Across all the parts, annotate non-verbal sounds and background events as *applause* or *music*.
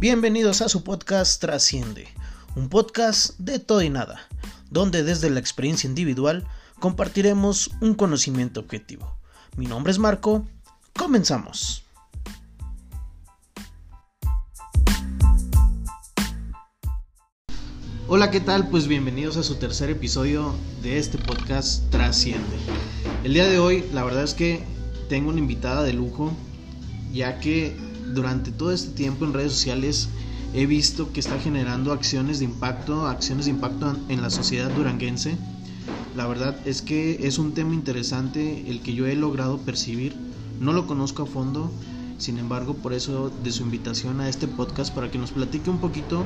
Bienvenidos a su podcast Trasciende, un podcast de todo y nada, donde desde la experiencia individual compartiremos un conocimiento objetivo. Mi nombre es Marco, comenzamos. Hola, ¿qué tal? Pues bienvenidos a su tercer episodio de este podcast Trasciende. El día de hoy, la verdad es que tengo una invitada de lujo, ya que durante todo este tiempo en redes sociales he visto que está generando acciones de impacto, acciones de impacto en la sociedad duranguense. La verdad es que es un tema interesante el que yo he logrado percibir. No lo conozco a fondo, sin embargo, por eso de su invitación a este podcast para que nos platique un poquito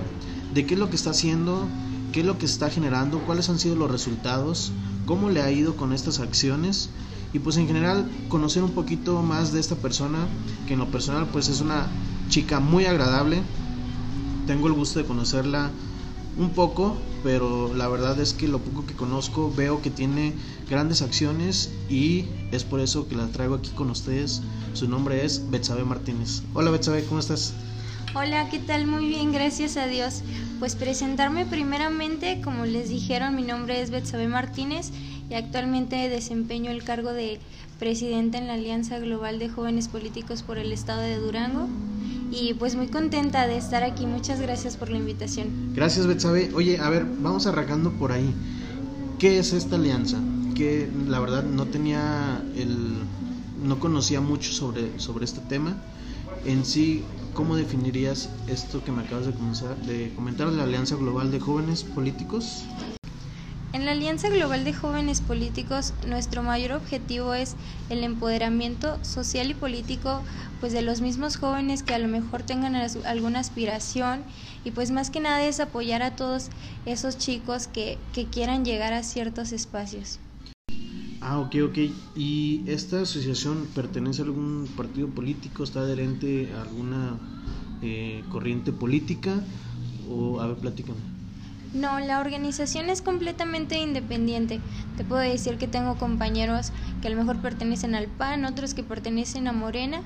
de qué es lo que está haciendo, qué es lo que está generando, cuáles han sido los resultados, cómo le ha ido con estas acciones y pues en general conocer un poquito más de esta persona que en lo personal pues es una chica muy agradable. Tengo el gusto de conocerla un poco, pero la verdad es que lo poco que conozco veo que tiene grandes acciones y es por eso que la traigo aquí con ustedes. Su nombre es Betsabe Martínez. Hola Betsabe, ¿cómo estás? Hola, ¿qué tal? Muy bien, gracias a Dios. Pues presentarme primeramente, como les dijeron, mi nombre es Betsabe Martínez y actualmente desempeño el cargo de presidenta en la Alianza Global de Jóvenes Políticos por el Estado de Durango. Y pues muy contenta de estar aquí. Muchas gracias por la invitación. Gracias, Betsabe. Oye, a ver, vamos arrancando por ahí. ¿Qué es esta alianza? Que la verdad no tenía el no conocía mucho sobre, sobre este tema. En sí, ¿Cómo definirías esto que me acabas de, comenzar, de comentar, la Alianza Global de Jóvenes Políticos? En la Alianza Global de Jóvenes Políticos, nuestro mayor objetivo es el empoderamiento social y político pues de los mismos jóvenes que a lo mejor tengan alguna aspiración y pues más que nada es apoyar a todos esos chicos que, que quieran llegar a ciertos espacios. Ah, ok, ok. ¿Y esta asociación pertenece a algún partido político? ¿Está adherente a alguna eh, corriente política? O, a ver, platícame. No, la organización es completamente independiente. Te puedo decir que tengo compañeros que a lo mejor pertenecen al PAN, otros que pertenecen a Morena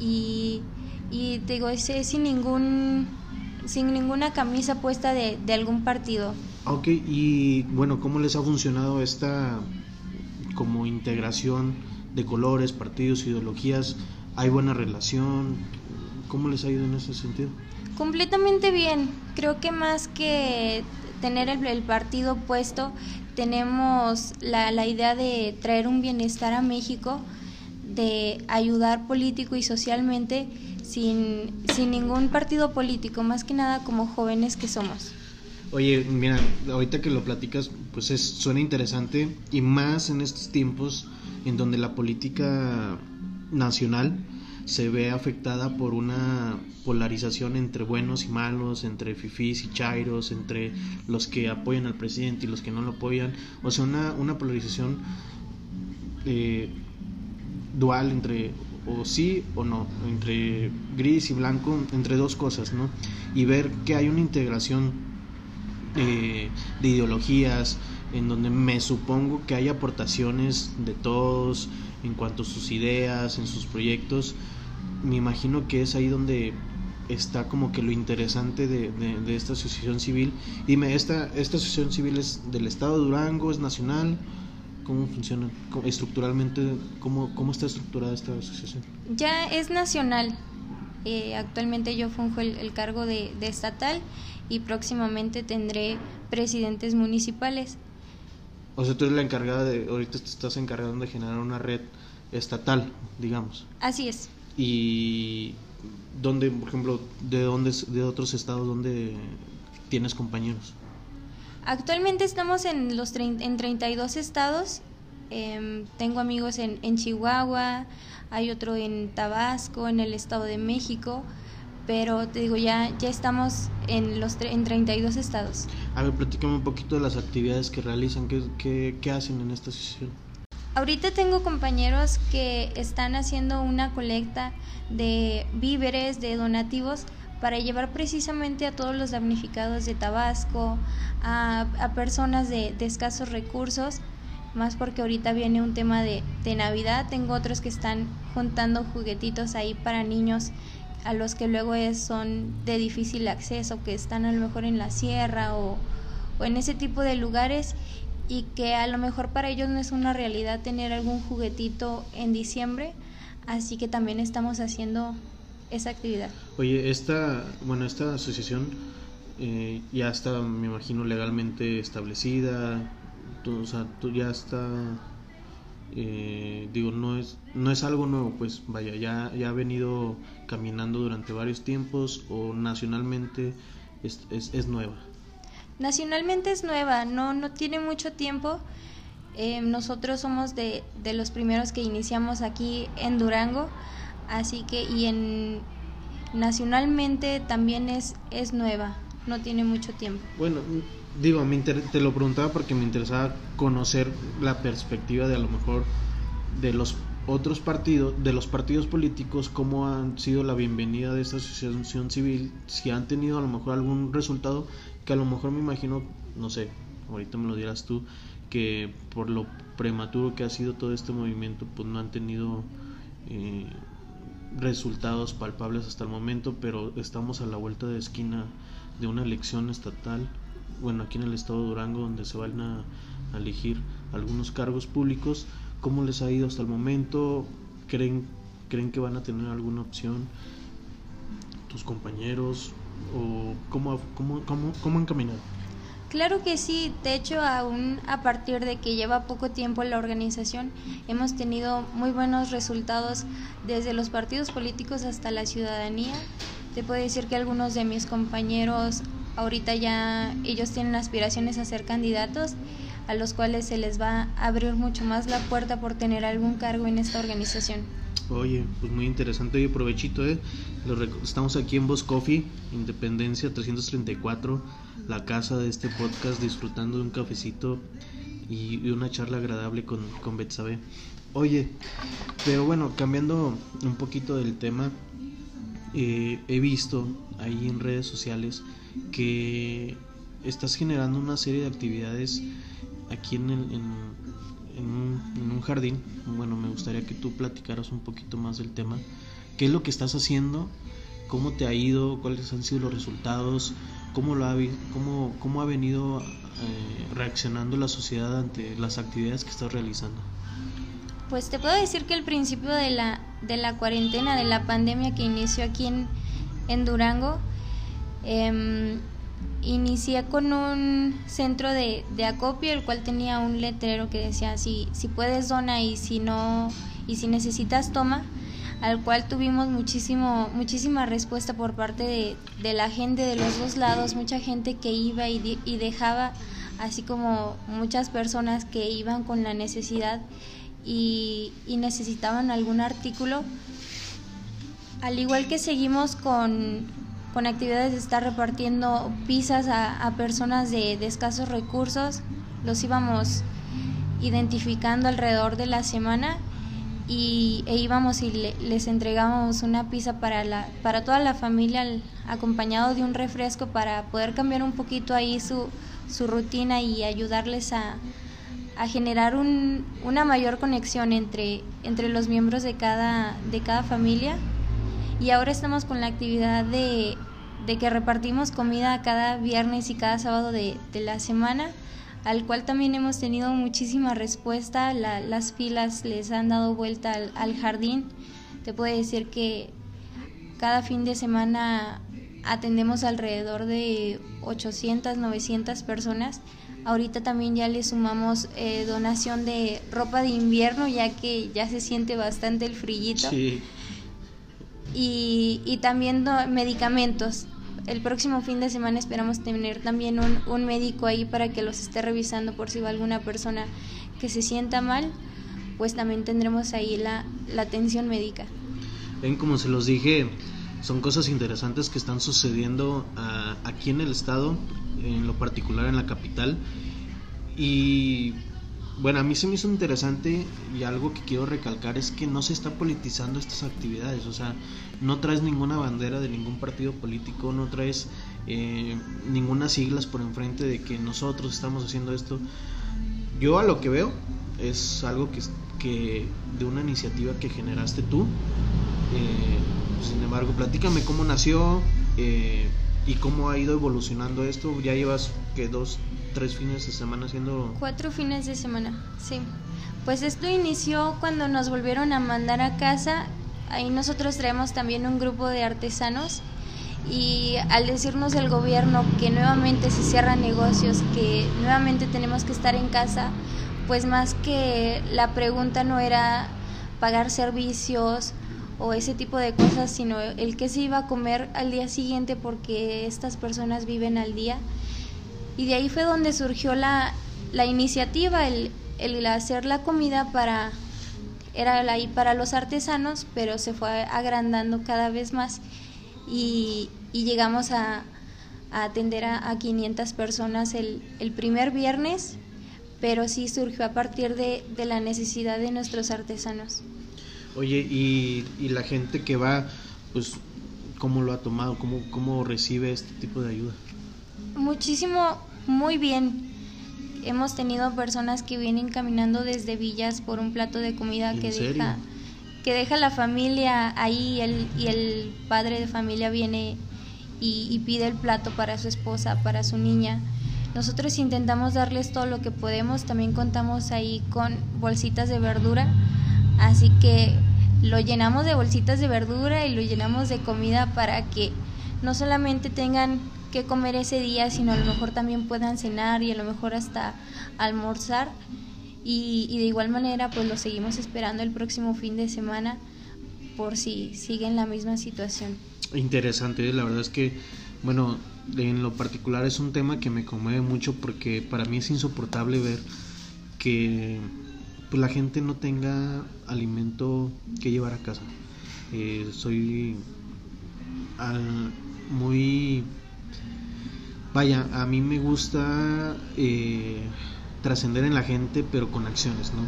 y, y te digo, es, sin ningún sin ninguna camisa puesta de, de algún partido. Ok, y bueno, ¿cómo les ha funcionado esta como integración de colores, partidos, ideologías, hay buena relación. ¿Cómo les ha ido en ese sentido? Completamente bien. Creo que más que tener el, partido puesto, tenemos la, la, idea de traer un bienestar a México, de ayudar político y socialmente sin, sin ningún partido político, más que nada como jóvenes que somos. Oye, mira, ahorita que lo platicas, pues es, suena interesante y más en estos tiempos en donde la política nacional se ve afectada por una polarización entre buenos y malos, entre fifís y chairos, entre los que apoyan al presidente y los que no lo apoyan. O sea, una, una polarización eh, dual entre o sí o no, entre gris y blanco, entre dos cosas, ¿no? Y ver que hay una integración eh, de ideologías, en donde me supongo que hay aportaciones de todos en cuanto a sus ideas, en sus proyectos. Me imagino que es ahí donde está como que lo interesante de, de, esta asociación civil. Dime, ¿esta, ¿esta asociación civil es del Estado de Durango, es nacional? ¿Cómo funciona estructuralmente? ¿Cómo, cómo está estructurada esta asociación? Ya es nacional. Eh, actualmente yo funjo el, cargo de estatal y próximamente tendré presidentes municipales. O sea, tú eres la encargada de, ahorita te estás encargando de generar una red estatal, digamos. Así es. Y dónde, por ejemplo, de dónde, de otros estados, dónde tienes compañeros. Actualmente estamos en los en 32 estados. Eh, tengo amigos en, en Chihuahua, hay otro en Tabasco, en el Estado de México pero te digo, ya, ya estamos en, los en 32 estados. A ver, platícame un poquito de las actividades que realizan, qué, qué, qué hacen en esta sesión. Ahorita tengo compañeros que están haciendo una colecta de víveres, de donativos, para llevar precisamente a todos los damnificados de Tabasco, a, a personas de, de, escasos recursos, más porque ahorita viene un tema de, de Navidad. Tengo otros que están juntando juguetitos ahí para niños a los que luego es, son de difícil acceso, que están a lo mejor en la sierra o, en ese tipo de lugares y que a lo mejor para ellos no es una realidad tener algún juguetito en diciembre, así que también estamos haciendo esa actividad. Oye, esta, bueno, esta asociación eh, ya está, me imagino, legalmente establecida, tú, o sea, tú ya está, eh, digo, no es, no es algo nuevo, pues vaya, ya, ya ha venido caminando durante varios tiempos o nacionalmente es, es, es nueva. Nacionalmente es nueva, no, no tiene mucho tiempo. Eh, nosotros somos de, de, los primeros que iniciamos aquí en Durango, así que y en nacionalmente también es, es nueva, no tiene mucho tiempo. Bueno, digo, me te lo preguntaba porque me interesaba conocer la perspectiva de a lo mejor de los otros partidos, de los partidos políticos, cómo han sido la bienvenida de esta asociación civil, si han tenido a lo mejor algún resultado que a lo mejor me imagino, no sé, ahorita me lo dirás tú, que por lo prematuro que ha sido todo este movimiento, pues no han tenido eh, resultados palpables hasta el momento, pero estamos a la vuelta de esquina de una elección estatal, bueno, aquí en el estado de Durango, donde se van a, a elegir algunos cargos públicos ¿Cómo les ha ido hasta el momento? ¿Creen, creen que van a tener alguna opción tus compañeros? ¿O cómo, cómo, cómo, cómo han caminado? Claro que sí, de hecho aún a partir de que lleva poco tiempo la organización hemos tenido muy buenos resultados desde los partidos políticos hasta la ciudadanía. Te puedo decir que algunos de mis compañeros ahorita ya ellos tienen aspiraciones a ser candidatos a los cuales se les va a abrir mucho más la puerta por tener algún cargo en esta organización. Oye, pues muy interesante, oye, provechito, ¿eh? Estamos aquí en Boss Coffee, Independencia 334, la casa de este podcast, disfrutando de un cafecito y, una charla agradable con, con Betsabe. Oye, pero bueno, cambiando un poquito del tema, eh, he visto ahí en redes sociales que estás generando una serie de actividades aquí en, un, jardín, bueno, me gustaría que tú platicaras un poquito más del tema. ¿Qué es lo que estás haciendo? ¿Cómo te ha ido? ¿Cuáles han sido los resultados? ¿Cómo, lo ha, cómo, cómo ha venido eh, reaccionando la sociedad ante las actividades que estás realizando? Pues te puedo decir que el principio de la, de la cuarentena, de la pandemia que inició aquí en Durango, eh, inicié con un centro de, de, acopio, el cual tenía un letrero que decía si, si puedes dona y si no, y si necesitas toma, al cual tuvimos muchísimo, muchísima respuesta por parte de, de la gente de los dos lados, mucha gente que iba y, y dejaba, así como muchas personas que iban con la necesidad y, y necesitaban algún artículo. Al igual que seguimos con, con actividades de estar repartiendo pizzas a, personas de, escasos recursos. Los íbamos identificando alrededor de la semana y, e íbamos y les entregábamos una pizza para, la, para toda la familia acompañado de un refresco para poder cambiar un poquito ahí su, su rutina y ayudarles a, a generar un, una mayor conexión entre, entre los miembros de cada, de cada familia. Y ahora estamos con la actividad de de que repartimos comida cada viernes y cada sábado de, la semana, al cual también hemos tenido muchísima respuesta. las filas les han dado vuelta al, jardín. Te puedo decir que cada fin de semana atendemos alrededor de 800, 900 personas. Ahorita también ya le sumamos eh, donación de ropa de invierno, ya que ya se siente bastante el frillito. Y, y también medicamentos el próximo fin de semana esperamos tener también un, un, médico ahí para que los esté revisando por si va alguna persona que se sienta mal, pues también tendremos ahí la, la atención médica. Ven, como se los dije, son cosas interesantes que están sucediendo ah, aquí en el estado, en lo particular en la capital. Y bueno, a mí se me hizo interesante y algo que quiero recalcar es que no se está politizando estas actividades, o sea, no traes ninguna bandera de ningún partido político, no traes eh, ninguna siglas por enfrente de que nosotros estamos haciendo esto. Yo a lo que veo es algo que, que de una iniciativa que generaste tú Eh, sin embargo, platícame cómo nació eh, y cómo ha ido evolucionando esto. Ya llevas que dos, tres fines de semana haciendo... Cuatro fines de semana, sí. Pues esto inició cuando nos volvieron a mandar a casa. Ahí nosotros traemos también un grupo de artesanos y al decirnos el gobierno que nuevamente se cierran negocios, que nuevamente tenemos que estar en casa, pues más que la pregunta no era pagar servicios o ese tipo de cosas, sino el que se iba a comer al día siguiente porque estas personas viven al día. Y de ahí fue donde surgió la, la iniciativa, el, el hacer la comida para, era ahí para los artesanos, pero se fue agrandando cada vez más y, y llegamos a, a atender a, a, 500 personas el, el primer viernes, pero sí surgió a partir de, de la necesidad de nuestros artesanos. Oye, y, y, la gente que va, pues, ¿cómo lo ha tomado? ¿Cómo, ¿Cómo recibe este tipo de ayuda? Muchísimo, muy bien. Hemos tenido personas que vienen caminando desde villas por un plato de comida que serio? deja que deja la familia ahí el, y el padre de familia viene y, y pide el plato para su esposa, para su niña. Nosotros intentamos darles todo lo que podemos, también contamos ahí con bolsitas de verdura, así que lo llenamos de bolsitas de verdura y lo llenamos de comida para que no solamente tengan que comer ese día, sino a lo mejor también puedan cenar y a lo mejor hasta almorzar. Y, y de igual manera, pues lo seguimos esperando el próximo fin de semana por si siguen la misma situación. Interesante, la verdad es que, bueno, en lo particular es un tema que me conmueve mucho porque para mí es insoportable ver que pues, la gente no tenga alimento que llevar a casa. Eh, soy al, muy... Vaya, a mí me gusta eh, trascender en la gente, pero con acciones, ¿no?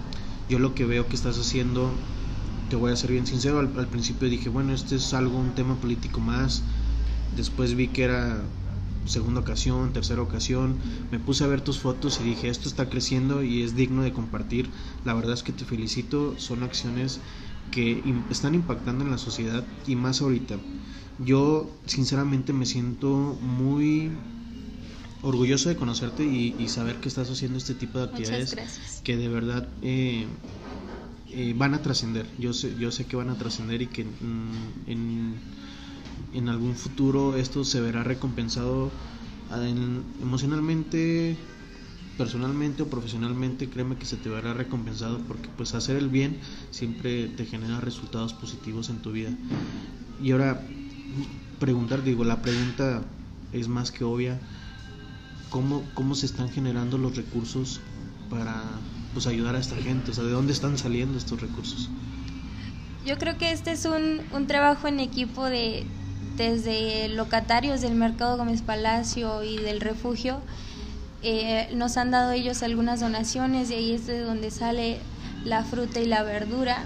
Yo lo que veo que estás haciendo, te voy a ser bien sincero, al, al principio dije, bueno, este es algo, un tema político más, después vi que era segunda ocasión, tercera ocasión, me puse a ver tus fotos y dije, esto está creciendo y es digno de compartir. La verdad es que te felicito, son acciones que están impactando en la sociedad y más ahorita. Yo sinceramente me siento muy orgulloso de conocerte y, y saber que estás haciendo este tipo de actividades que de verdad eh, eh, van a trascender. Yo sé, yo sé que van a trascender y que mm, en en algún futuro esto se verá recompensado en, emocionalmente, personalmente o profesionalmente, créeme que se te verá recompensado porque pues hacer el bien siempre te genera resultados positivos en tu vida. Y ahora preguntar, digo, la pregunta es más que obvia, ¿cómo, cómo se están generando los recursos para pues ayudar a esta gente? O sea, ¿de dónde están saliendo estos recursos? Yo creo que este es un, un trabajo en equipo de, desde locatarios del Mercado Gómez Palacio y del refugio, eh, nos han dado ellos algunas donaciones y ahí es de donde sale la fruta y la verdura.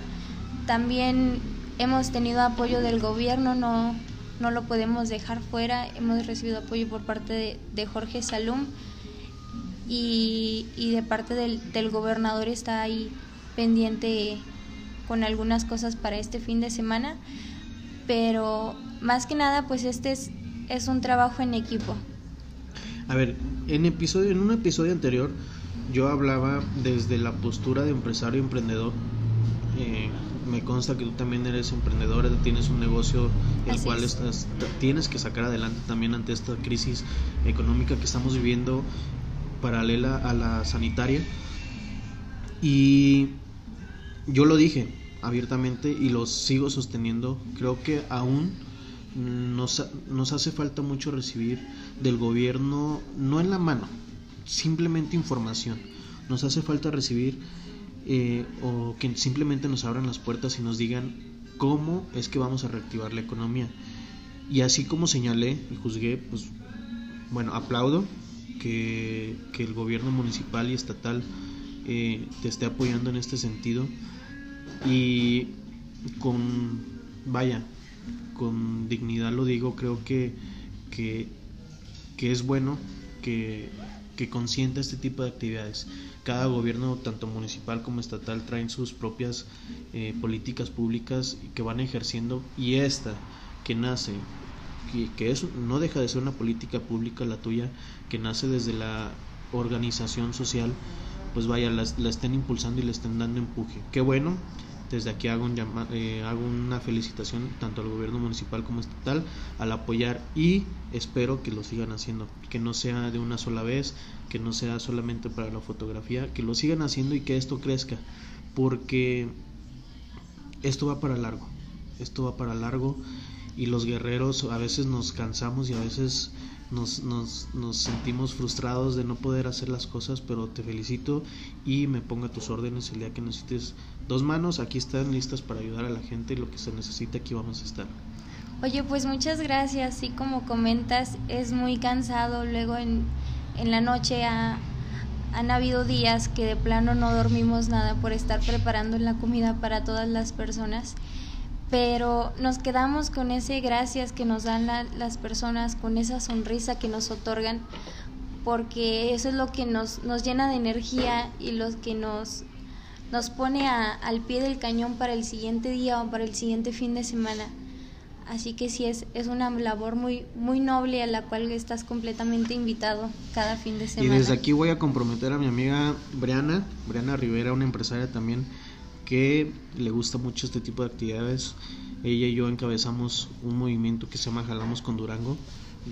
También hemos tenido apoyo del gobierno, no, no lo podemos dejar fuera. Hemos recibido apoyo por parte de, Jorge Salum y, de parte del, del gobernador está ahí pendiente con algunas cosas para este fin de semana pero más que nada pues este es, es un trabajo en equipo. A ver, en, episodio, en un episodio anterior yo hablaba desde la postura de empresario emprendedor. Eh, me consta que tú también eres emprendedora, tienes un negocio el Así cual es. estás, tienes que sacar adelante también ante esta crisis económica que estamos viviendo paralela a la sanitaria. Y yo lo dije abiertamente y lo sigo sosteniendo. Creo que aún nos, nos hace falta mucho recibir del gobierno, no en la mano, simplemente información. Nos hace falta recibir eh, o que simplemente nos abran las puertas y nos digan cómo es que vamos a reactivar la economía. Y así como señalé y juzgué, pues bueno, aplaudo que, que el gobierno municipal y estatal eh, te esté apoyando en este sentido y con, vaya, con dignidad lo digo, creo que, que, que es bueno que que consienta este tipo de actividades. Cada gobierno, tanto municipal como estatal, traen sus propias eh, políticas públicas que van ejerciendo y esta que nace, que, que eso no deja de ser una política pública la tuya, que nace desde la organización social, pues vaya, la, la estén impulsando y le estén dando empuje. Qué bueno, desde aquí hago, un eh, hago una felicitación tanto al gobierno municipal como estatal al apoyar y espero que lo sigan haciendo, que no sea de una sola vez, que no sea solamente para la fotografía, que lo sigan haciendo y que esto crezca, porque esto va para largo, esto va para largo y los guerreros a veces nos cansamos y a veces nos, nos, nos, sentimos frustrados de no poder hacer las cosas, pero te felicito y me pongo a tus órdenes el día que necesites dos manos, aquí están listas para ayudar a la gente y lo que se necesite aquí vamos a estar. Oye, pues muchas gracias, sí como comentas, es muy cansado, luego en, en la noche han habido días que de plano no dormimos nada por estar preparando la comida para todas las personas pero nos quedamos con ese gracias que nos dan las personas, con esa sonrisa que nos otorgan, porque eso es lo que nos, nos llena de energía y lo que nos, nos pone al pie del cañón para el siguiente día o para el siguiente fin de semana. Así que sí, es, es una labor muy, muy noble a la cual estás completamente invitado cada fin de semana. Y desde aquí voy a comprometer a mi amiga Briana, Briana Rivera, una empresaria también que le gusta mucho este tipo de actividades. Ella y yo encabezamos un movimiento que se llama Jalamos con Durango,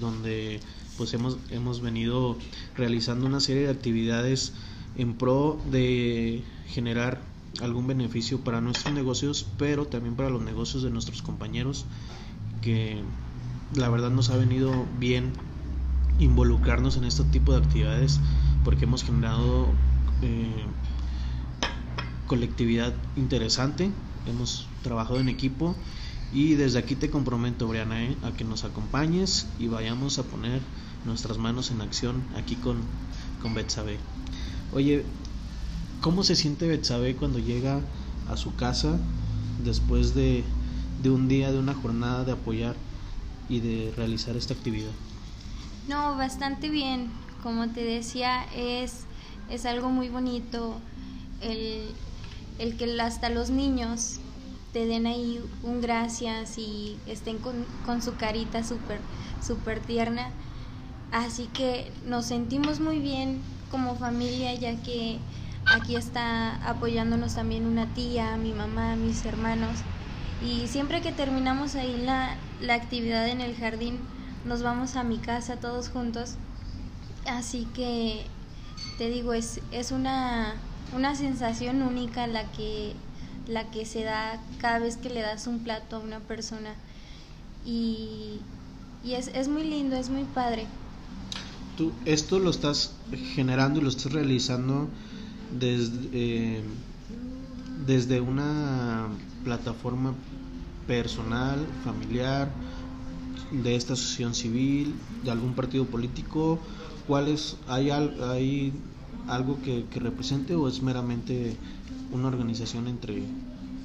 donde pues hemos, hemos venido realizando una serie de actividades en pro de generar algún beneficio para nuestros negocios, pero también para los negocios de nuestros compañeros, que la verdad nos ha venido bien involucrarnos en este tipo de actividades porque hemos generado eh, colectividad interesante, hemos trabajado en equipo y desde aquí te comprometo, Briana, ¿eh? a que nos acompañes y vayamos a poner nuestras manos en acción aquí con, con Betsabe. Oye, ¿cómo se siente Betsabe cuando llega a su casa después de, de un día, de una jornada de apoyar y de realizar esta actividad? No, bastante bien. Como te decía, es, es algo muy bonito el, el que hasta los niños te den ahí un gracias y estén con, su carita súper super tierna. Así que nos sentimos muy bien como familia ya que aquí está apoyándonos también una tía, mi mamá, mis hermanos. Y siempre que terminamos ahí la, la actividad en el jardín, nos vamos a mi casa todos juntos. Así que te digo, es, es una una sensación única la que, la que se da cada vez que le das un plato a una persona. Y, y es, es muy lindo, es muy padre. Tú esto lo estás generando y lo estás realizando desde, eh, desde una plataforma personal, familiar, de esta asociación civil, de algún partido político. ¿Cuáles hay, hay algo que, represente o es meramente una organización entre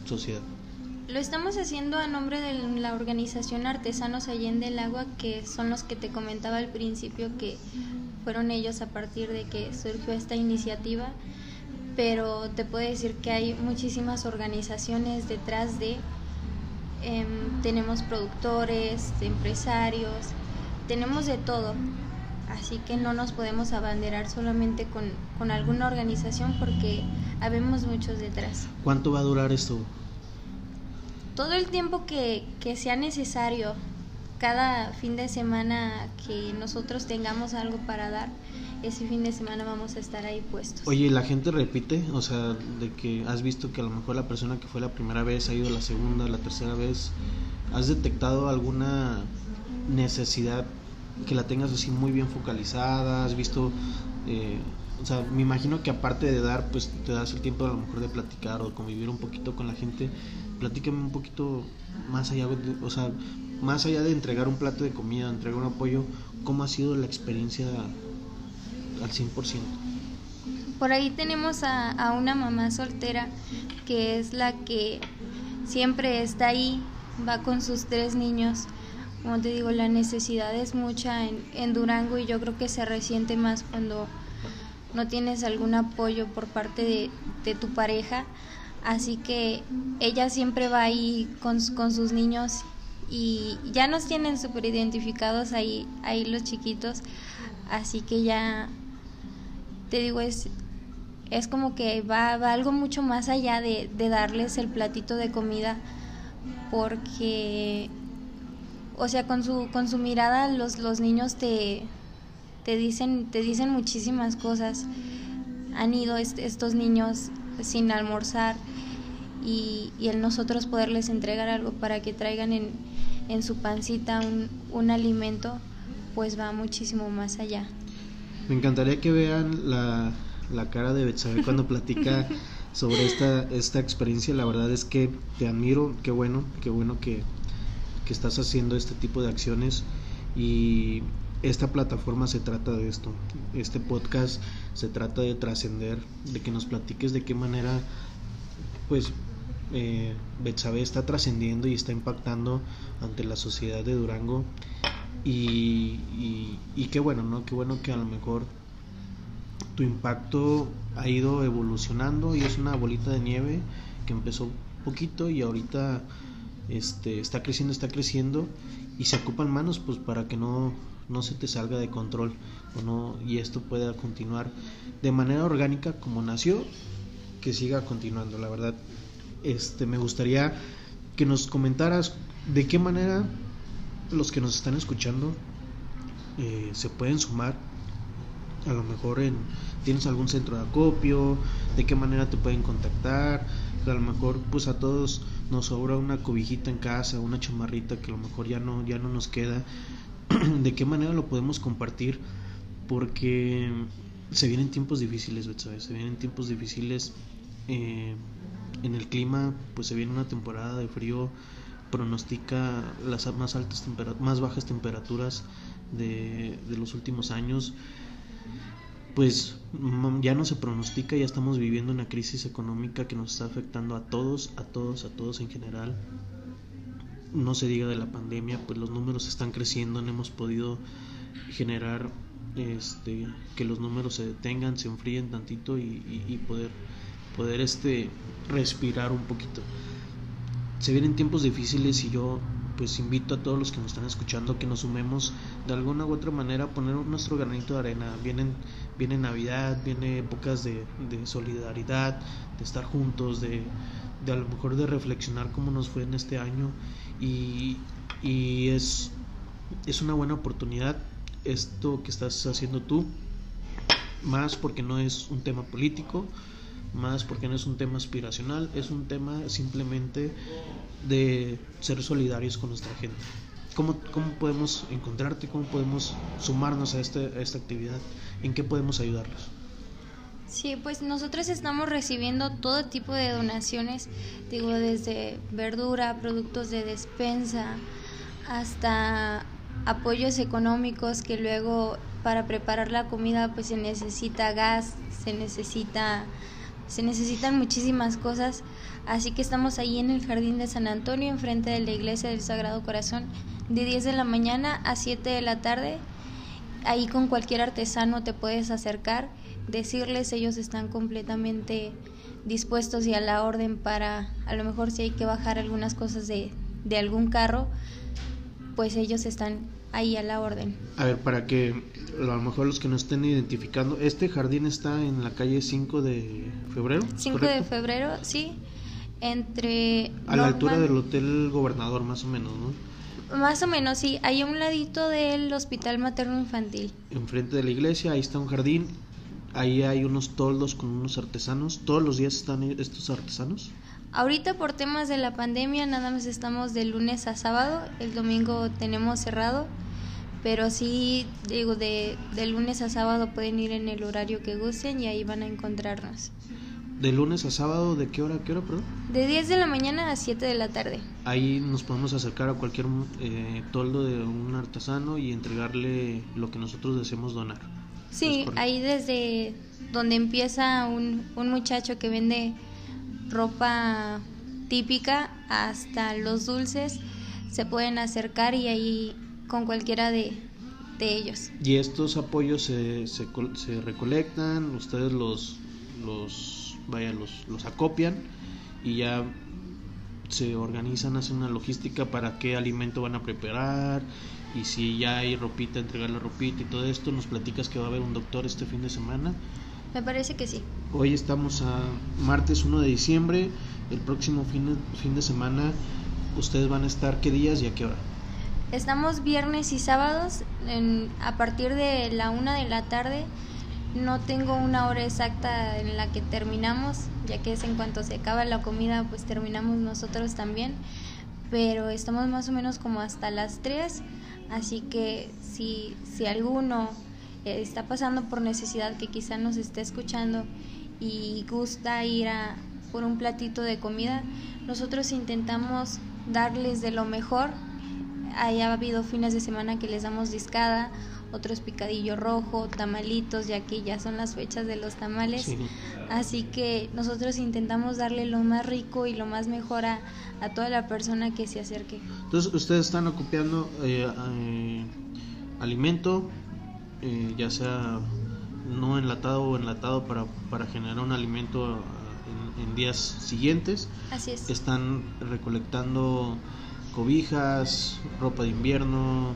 sociedad? Lo estamos haciendo a nombre de la organización Artesanos Allende el Agua, que son los que te comentaba al principio que fueron ellos a partir de que surgió esta iniciativa, pero te puedo decir que hay muchísimas organizaciones detrás de, em, tenemos productores, empresarios, tenemos de todo así que no nos podemos abanderar solamente con, alguna organización porque habemos muchos detrás. ¿Cuánto va a durar esto? Todo el tiempo que, sea necesario, cada fin de semana que nosotros tengamos algo para dar, ese fin de semana vamos a estar ahí puestos. Oye, ¿la gente repite? O sea, de que has visto que a lo mejor la persona que fue la primera vez ha ido la segunda, la tercera vez, ¿has detectado alguna necesidad que la tengas así muy bien focalizada, has visto, eh, o sea, me imagino que aparte de dar, pues te das el tiempo a lo mejor de platicar o convivir un poquito con la gente, platícame un poquito más allá, o sea, más allá de entregar un plato de comida, entregar un apoyo, ¿cómo ha sido la experiencia al 100%? Por ahí tenemos a, a una mamá soltera que es la que siempre está ahí, va con sus tres niños como te digo, la necesidad es mucha en, en, Durango y yo creo que se resiente más cuando no tienes algún apoyo por parte de, de tu pareja, así que ella siempre va ahí con, con sus niños y ya nos tienen súper identificados ahí, ahí los chiquitos, así que ya, te digo, es, es como que va, va algo mucho más allá de, de darles el platito de comida, porque, o sea, con su, con su mirada los, los niños te, te, dicen, te dicen muchísimas cosas. Han ido estos niños sin almorzar y, y el nosotros poderles entregar algo para que traigan en, en su pancita un, un alimento, pues va muchísimo más allá. Me encantaría que vean la, la cara de Betsabe cuando *laughs* platica sobre esta, esta experiencia. La verdad es que te admiro, qué bueno, qué bueno que, que estás haciendo este tipo de acciones y esta plataforma se trata de esto. Este podcast se trata de trascender, de que nos platiques de qué manera, pues, eh, Betsabe está trascendiendo y está impactando ante la sociedad de Durango. Y, y, y qué bueno, ¿no? Qué bueno que a lo mejor tu impacto ha ido evolucionando y es una bolita de nieve que empezó poquito y ahorita este está creciendo, está creciendo y se ocupan manos pues para que no no se te salga de control o no y esto pueda continuar de manera orgánica como nació que siga continuando la verdad. Este me gustaría que nos comentaras de qué manera los que nos están escuchando eh, se pueden sumar a lo mejor en tienes algún centro de acopio de qué manera te pueden contactar a lo mejor pues a todos nos sobra una cobijita en casa una chamarrita que a lo mejor ya no ya no nos queda. *clears throat* De qué manera lo podemos compartir porque se vienen tiempos difíciles ¿sabes? se vienen tiempos difíciles eh, en el clima pues se viene una temporada de frío pronostica las más altas más bajas temperaturas de, de los últimos años pues ya no se pronostica, ya estamos viviendo una crisis económica que nos está afectando a todos, a todos, a todos en general. No se diga de la pandemia, pues los números están creciendo, no hemos podido generar este que los números se detengan, se enfríen tantito y, y poder poder este respirar un poquito. Se vienen tiempos difíciles y yo pues invito a todos los que nos están escuchando que nos sumemos de alguna u otra manera a poner nuestro granito de arena. Vienen, viene Navidad, viene épocas de, de solidaridad, de estar juntos, de, de, a lo mejor de reflexionar cómo nos fue en este año y, y es, es una buena oportunidad esto que estás haciendo tú, más porque no es un tema político, más porque no es un tema aspiracional, es un tema simplemente de ser solidarios con nuestra gente. ¿Cómo, cómo podemos encontrarte? ¿Cómo podemos sumarnos a, este, a esta actividad? ¿En qué podemos ayudarlos? Sí, pues nosotros estamos recibiendo todo tipo de donaciones, digo, desde verdura, productos de despensa, hasta apoyos económicos que luego para preparar la comida pues se necesita gas, se necesita se necesitan muchísimas cosas, así que estamos ahí en el Jardín de San Antonio, enfrente de la Iglesia del Sagrado Corazón, de 10 de la mañana a 7 de la tarde. Ahí con cualquier artesano te puedes acercar, decirles, ellos están completamente dispuestos y a la orden para, a lo mejor si hay que bajar algunas cosas de, de algún carro, pues ellos están ahí a la orden. A ver, para que a lo mejor los que no estén identificando, este jardín está en la calle 5 de febrero. 5 de febrero, sí. Entre... A la altura del Hotel Gobernador, más o menos, ¿no? Más o menos, sí. Hay a un ladito del Hospital Materno Infantil. Enfrente de la iglesia, ahí está un jardín. Ahí hay unos toldos con unos artesanos. ¿Todos los días están estos artesanos? Ahorita por temas de la pandemia nada más estamos de lunes a sábado, el domingo tenemos cerrado, pero sí digo de, de lunes a sábado pueden ir en el horario que gusten y ahí van a encontrarnos. ¿De lunes a sábado de qué hora a qué hora, perdón? De 10 de la mañana a 7 de la tarde. Ahí nos podemos acercar a cualquier eh, toldo de un artesano y entregarle lo que nosotros deseemos donar. Sí, ahí desde donde empieza un, un muchacho que vende ropa típica hasta los dulces se pueden acercar y ahí con cualquiera de, de ellos. Y estos apoyos se, se, se recolectan, ustedes los, los, vaya, los, los acopian y ya se organizan, hacen una logística para qué alimento van a preparar y si ya hay ropita, entregar la ropita y todo esto. Nos platicas que va a haber un doctor este fin de semana. Me parece que sí. Hoy estamos a martes 1 de diciembre. El próximo fin de, fin de semana, ¿ustedes van a estar qué días y a qué hora? Estamos viernes y sábados a partir de la una de la tarde. No tengo una hora exacta en la que terminamos, ya que es en cuanto se acaba la comida, pues terminamos nosotros también. Pero estamos más o menos como hasta las 3, así que si, si alguno está pasando por necesidad que quizá nos esté escuchando y gusta ir a por un platito de comida, nosotros intentamos darles de lo mejor haya habido fines de semana que les damos discada, otros picadillo rojo, tamalitos, ya que ya son las fechas de los tamales. Así que nosotros intentamos darle lo más rico y lo más mejor a, a toda la persona que se acerque. Entonces ustedes están ocupando eh, eh, alimento, eh, ya sea no enlatado o enlatado para, para generar un alimento en, en días siguientes. Así es. Están recolectando cobijas, ropa de invierno,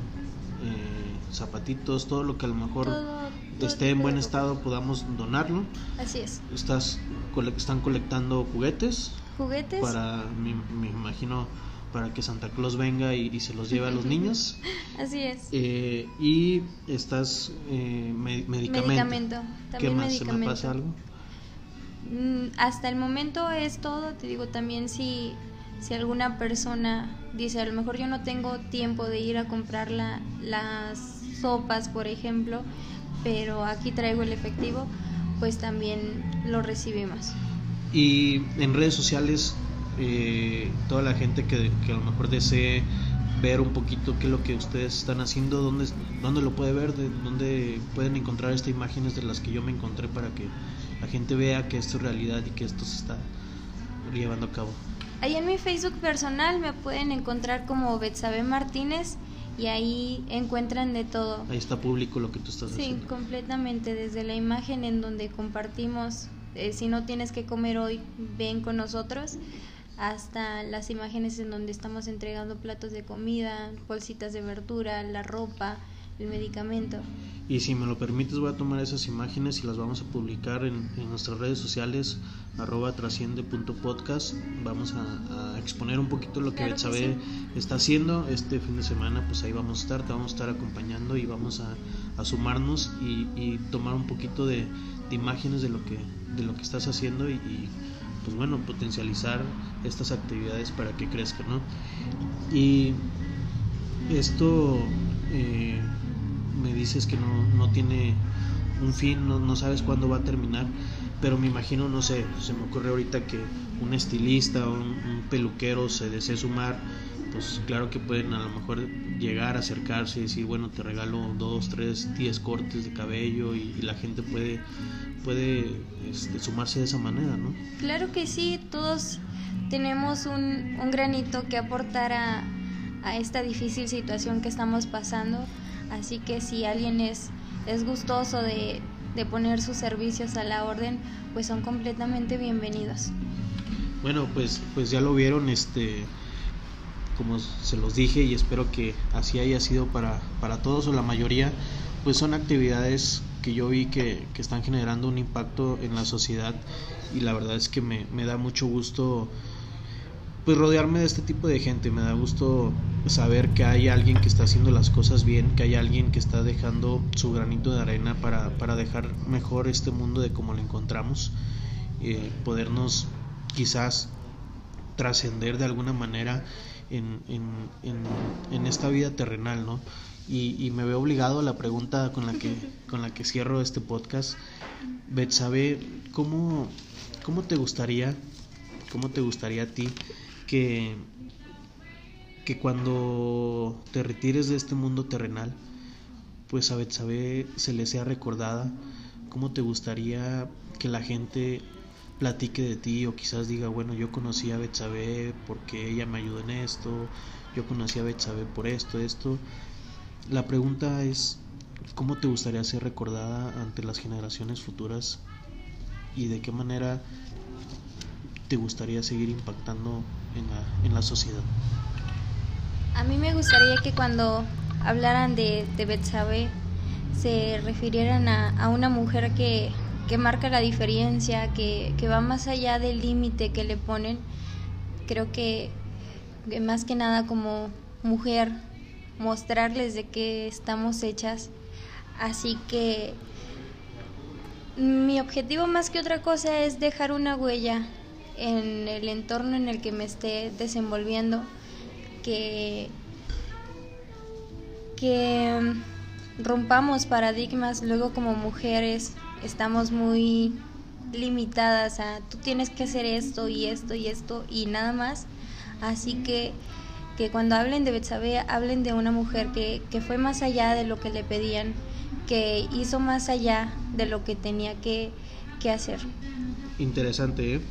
eh, zapatitos, todo lo que a lo mejor Todo- todo esté en buen estado podamos donarlo. Así es. Estás, cole- están colectando juguetes Juguetes. para, me, me imagino, para que Santa Claus venga y, y se los lleve a los *laughs* niños. Así es. Eh, y estás eh, me- medicamento. Medicamento. ¿Qué más? ¿Se me pasa algo? Mm, Hasta el momento es todo, te digo también si, si alguna persona dice a lo mejor yo no tengo tiempo de ir a comprar la- las sopas, por ejemplo, pero aquí traigo el efectivo, pues también lo recibimos. Y en redes sociales, eh, toda la gente que, a lo mejor desee ver un poquito qué es lo que ustedes están haciendo, dónde, dónde lo puede ver, de dónde pueden encontrar estas imágenes de las que yo me encontré para que la gente vea que esto es realidad y que esto se está llevando a cabo. Ahí en mi Facebook personal me pueden encontrar como Betsabe Martínez y ahí encuentran de todo. Ahí está público lo que tú estás Sí, haciendo. completamente, desde la imagen en donde compartimos, eh, si no tienes que comer hoy, ven con nosotros, hasta las imágenes en donde estamos entregando platos de comida, bolsitas de verdura, la ropa, el medicamento. Y si me lo permites voy a tomar esas imágenes y las vamos a publicar en, en nuestras redes sociales arroba trasciende.podcast vamos a, a exponer un poquito lo que Claro está haciendo este fin de semana. Pues ahí vamos a estar, te vamos a estar acompañando y vamos a, a sumarnos y, y tomar un poquito de, de imágenes de lo que de lo que estás haciendo y, y, pues bueno potencializar estas actividades para que crezcan ¿no? y esto eh, me dices que no, no tiene un fin, no, no sabes cuándo va a terminar, pero me imagino, no sé, se me ocurre ahorita que un estilista o un, peluquero se desee sumar, pues claro que pueden a lo mejor llegar, acercarse y decir, bueno, te regalo dos, tres, diez cortes de cabello y, la gente puede, puede este, sumarse de esa manera, ¿no? Claro que sí, todos tenemos un, un granito que aportar a, a esta difícil situación que estamos pasando, así que si alguien es, es gustoso de, de poner sus servicios a la orden, pues son completamente bienvenidos. Bueno, pues, pues ya lo vieron, este, como se los dije y espero que así haya sido para, para todos o la mayoría, pues son actividades que yo vi que, que están generando un impacto en la sociedad y la verdad es que me, me da mucho gusto pues rodearme de este tipo de gente, me da gusto saber que hay alguien que está haciendo las cosas bien, que hay alguien que está dejando su granito de arena para, para dejar mejor este mundo de como lo encontramos, eh, podernos quizás trascender de alguna manera en, en, en, esta vida terrenal, ¿no? Y, y, me veo obligado a la pregunta con la que, con la que cierro este podcast. Betsabe, ¿cómo, ¿cómo te gustaría, cómo te gustaría a ti que, que cuando te retires de este mundo terrenal, pues a Betsabe se le sea recordada? ¿Cómo te gustaría que la gente platique de ti o quizás diga, bueno, yo conocí a Betsabe porque ella me ayudó en esto, yo conocí a Betsabe por esto, esto. La pregunta es, ¿cómo te gustaría ser recordada ante las generaciones futuras y de qué manera te gustaría seguir impactando en la, en la sociedad? A mí me gustaría que cuando hablaran de, de Betsabe se refirieran a, a una mujer que, que, marca la diferencia, que, que va más allá del límite que le ponen. Creo que, que más que nada como mujer mostrarles de qué estamos hechas. Así que mi objetivo más que otra cosa es dejar una huella en el entorno en el que me esté desenvolviendo, que, mm, rompamos paradigmas, luego como mujeres estamos muy limitadas a tú tienes que hacer esto y esto y esto y nada más. Así que que cuando hablen de Betsabe hablen de una mujer que, que fue más allá de lo que le pedían, que hizo más allá de lo que tenía que, que hacer. Interesante, ¿eh?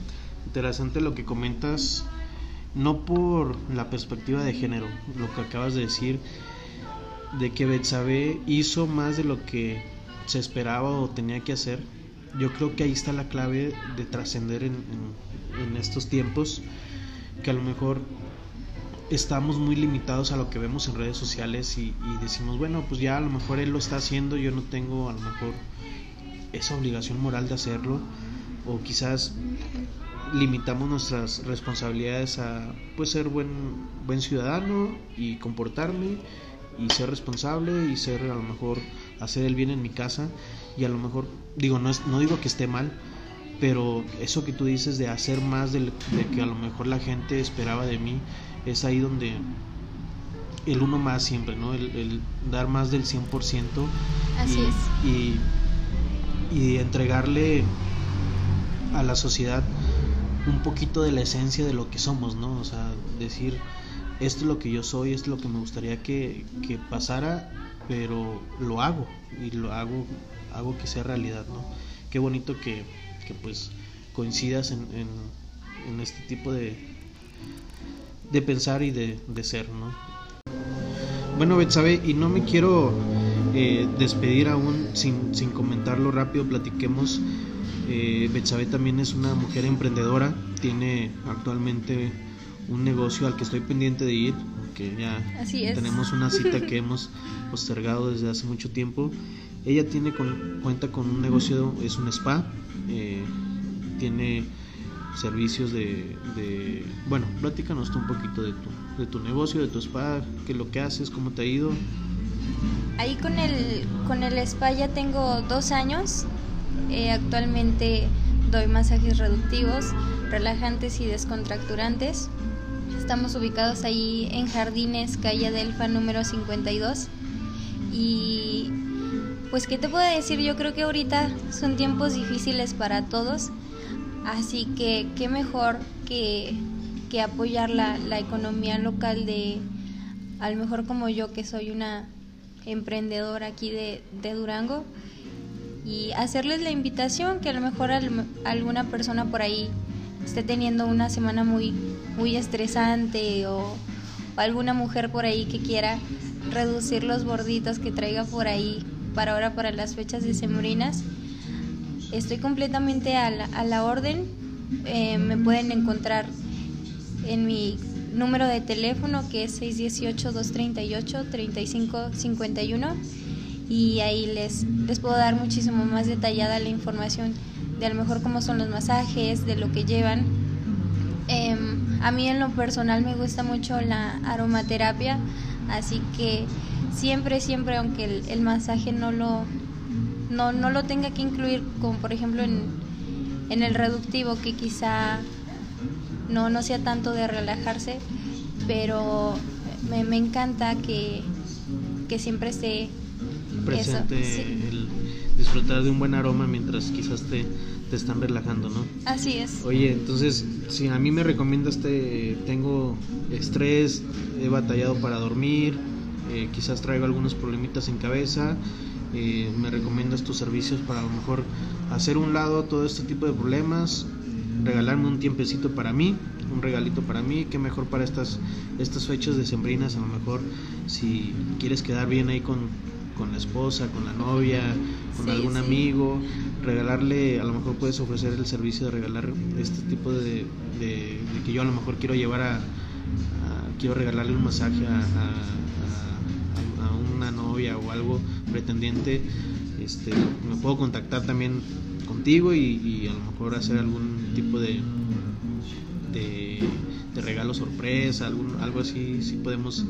interesante lo que comentas, no por la perspectiva de género, lo que acabas de decir, de que Betsabe hizo más de lo que se esperaba o tenía que hacer. Yo creo que ahí está la clave de trascender en, en, estos tiempos, que a lo mejor estamos muy limitados a lo que vemos en redes sociales y, y, decimos, bueno, pues ya a lo mejor él lo está haciendo, yo no tengo a lo mejor esa obligación moral de hacerlo, o quizás limitamos nuestras responsabilidades a pues ser buen buen ciudadano y comportarme y ser responsable y ser a lo mejor hacer el bien en mi casa y a lo mejor digo no es, no digo que esté mal pero eso que tú dices de hacer más de, de que a lo mejor la gente esperaba de mí es ahí donde el uno más siempre, ¿no? El, el dar más del 100%. Así y, es. Y, y, entregarle a la sociedad un poquito de la esencia de lo que somos, ¿no? O sea, decir, esto es lo que yo soy, esto es lo que me gustaría que, que pasara, pero lo hago y lo hago, hago que sea realidad, ¿no? Qué bonito que, que pues coincidas en, en, este tipo de, de pensar y de, de ser, ¿no? Bueno, Betsabe, y no me quiero eh, despedir aún sin, sin, comentarlo rápido, platiquemos. Eh, Betsabe también es una mujer emprendedora, tiene actualmente un negocio al que estoy pendiente de ir, que ya tenemos una cita que *laughs* hemos postergado desde hace mucho tiempo. Ella tiene con, cuenta con un negocio, es un spa, eh, tiene servicios de, de, bueno, platícanos tú un poquito de tu, de tu negocio, de tu spa, qué es lo que haces, cómo te ha ido. Ahí con el, con el spa ya tengo dos años, eh, actualmente doy masajes reductivos, relajantes y descontracturantes. Estamos ubicados ahí en Jardines, calle Delfa número 52. Y pues, ¿qué te puedo decir? Yo creo que ahorita son tiempos difíciles para todos Así que qué mejor que, que apoyar la, la, economía local de, a lo mejor como yo que soy una emprendedora aquí de, de Durango, y hacerles la invitación que a lo mejor al, alguna persona por ahí esté teniendo una semana muy, muy estresante o, alguna mujer por ahí que quiera reducir los gorditos que traiga por ahí para ahora para las fechas decembrinas Estoy completamente a la, a la orden. Eh, me pueden encontrar en mi número de teléfono que es 618-238-3551 y ahí les, les puedo dar muchísimo más detallada la información de a lo mejor cómo son los masajes, de lo que llevan. Eh, a mí en lo personal me gusta mucho la aromaterapia, así que siempre, siempre, aunque el, el masaje no lo, no, no lo tenga que incluir como por ejemplo en, en el reductivo que quizá no, no sea tanto de relajarse, pero me, me encanta que, que siempre esté presente eso, sí. el disfrutar de un buen aroma mientras quizás te, te están relajando, ¿no? Así es. Oye, entonces, si a mí me recomiendas, te, tengo estrés, he batallado para dormir, eh, quizás traigo algunos problemitas en cabeza, eh, me recomiendas tus servicios para a lo mejor hacer un lado todo este tipo de problemas, regalarme un tiempecito para mí, un regalito para mí, que mejor para estas, estas fechas decembrinas, a lo mejor si quieres quedar bien ahí con, con la esposa, con la novia, con algún amigo, regalarle, a lo mejor puedes ofrecer el servicio de regalar este tipo de, de, que yo a lo mejor quiero llevar a, quiero regalarle un masaje a, a, una novia o algo pretendiente, este, me puedo contactar también contigo y, y a lo mejor hacer algún tipo de, de, de regalo sorpresa, algún, algo así, si podemos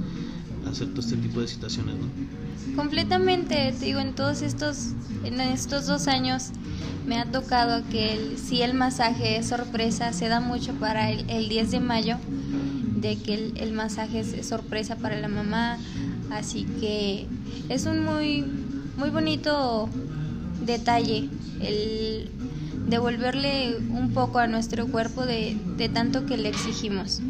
hacer todo este tipo de situaciones, ¿no? Completamente, te digo, en todos estos, en estos dos años me ha tocado que el, si el masaje es sorpresa, se da mucho para el, el 10 de mayo, de que el, el, masaje es sorpresa para la mamá, así que es un muy, muy bonito detalle el devolverle un poco a nuestro cuerpo de, de tanto que le exigimos.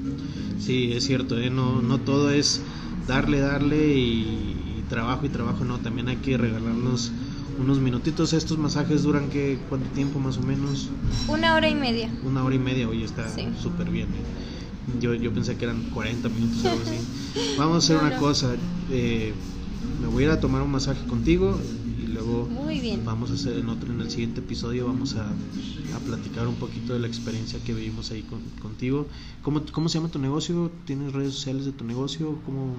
Sí, es cierto, ¿eh? no, no todo es darle, darle y, trabajo y trabajo, no, también hay que regalarnos unos minutitos. Estos masajes duran que cuánto tiempo más o menos? Una hora y media. Una hora y media, hoy está súper bien. ¿eh? Yo, yo pensé que eran 40 minutos o algo así. *laughs* Vamos a hacer una cosa. Eh, me voy a ir a tomar un masaje contigo y luego Muy bien. vamos a hacer en otro en el siguiente episodio vamos a, a platicar un poquito de la experiencia que vivimos ahí con, contigo ¿Cómo, cómo se llama tu negocio tienes redes sociales de tu negocio cómo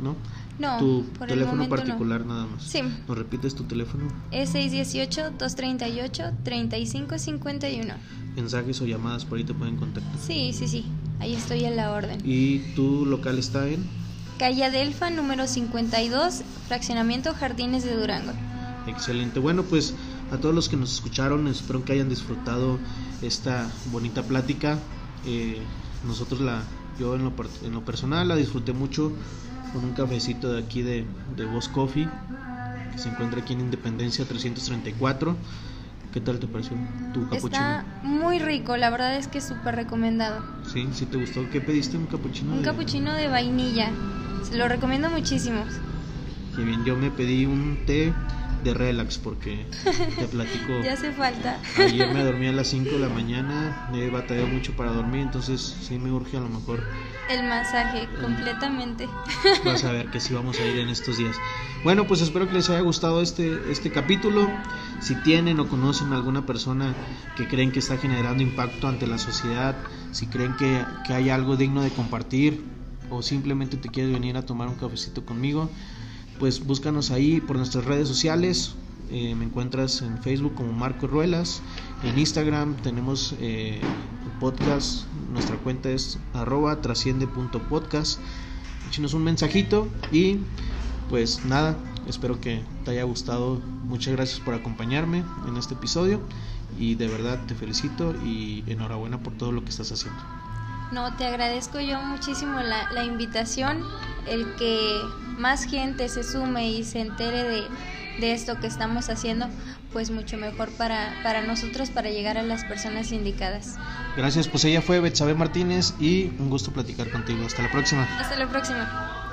no no tu teléfono particular nada más. Sí. Nos repites tu teléfono es 618 238 3551 mensajes o llamadas por ahí te pueden contactar. Sí sí sí. Ahí estoy en la orden. Y tu local está en Calle Adelfa, número 52, Fraccionamiento Jardines de Durango. Excelente. Bueno, pues a todos los que nos escucharon, espero que hayan disfrutado esta bonita plática. Eh, nosotros la, yo en lo, en lo, personal la disfruté mucho con un cafecito de aquí de, de Boss Coffee, que se encuentra aquí en Independencia 334. ¿Qué tal te pareció tu capuchino? Está muy rico, la verdad es que es súper recomendado. Sí, sí te gustó. ¿Qué pediste? ¿Un capuchino? Un de... capuchino de vainilla. Se lo recomiendo muchísimo. Qué bien, yo me pedí un té de relax porque te platico. *laughs* ya hace falta. ayer me dormí a las 5 de la mañana, me batallé mucho para dormir, entonces sí me urge a lo mejor. El masaje, completamente. *laughs* Vas a ver que sí vamos a ir en estos días. Bueno, pues espero que les haya gustado este, este capítulo. Si tienen o conocen a alguna persona que creen que está generando impacto ante la sociedad, si creen que, que hay algo digno de compartir o simplemente te quieres venir a tomar un cafecito conmigo, pues búscanos ahí por nuestras redes sociales. Eh, me encuentras en Facebook como Marco Ruelas. En Instagram tenemos eh, podcast. Nuestra cuenta es arroba trasciende.podcast. Échenos un mensajito y pues nada, espero que te haya gustado. Muchas gracias por acompañarme en este episodio y de verdad te felicito y enhorabuena por todo lo que estás haciendo. No, te agradezco yo muchísimo la, la invitación, el que más gente se sume y se entere de, de, esto que estamos haciendo, pues mucho mejor para, para nosotros, para llegar a las personas indicadas. Gracias, pues ella fue Betsabe Martínez y un gusto platicar contigo. Hasta la próxima. Hasta la próxima.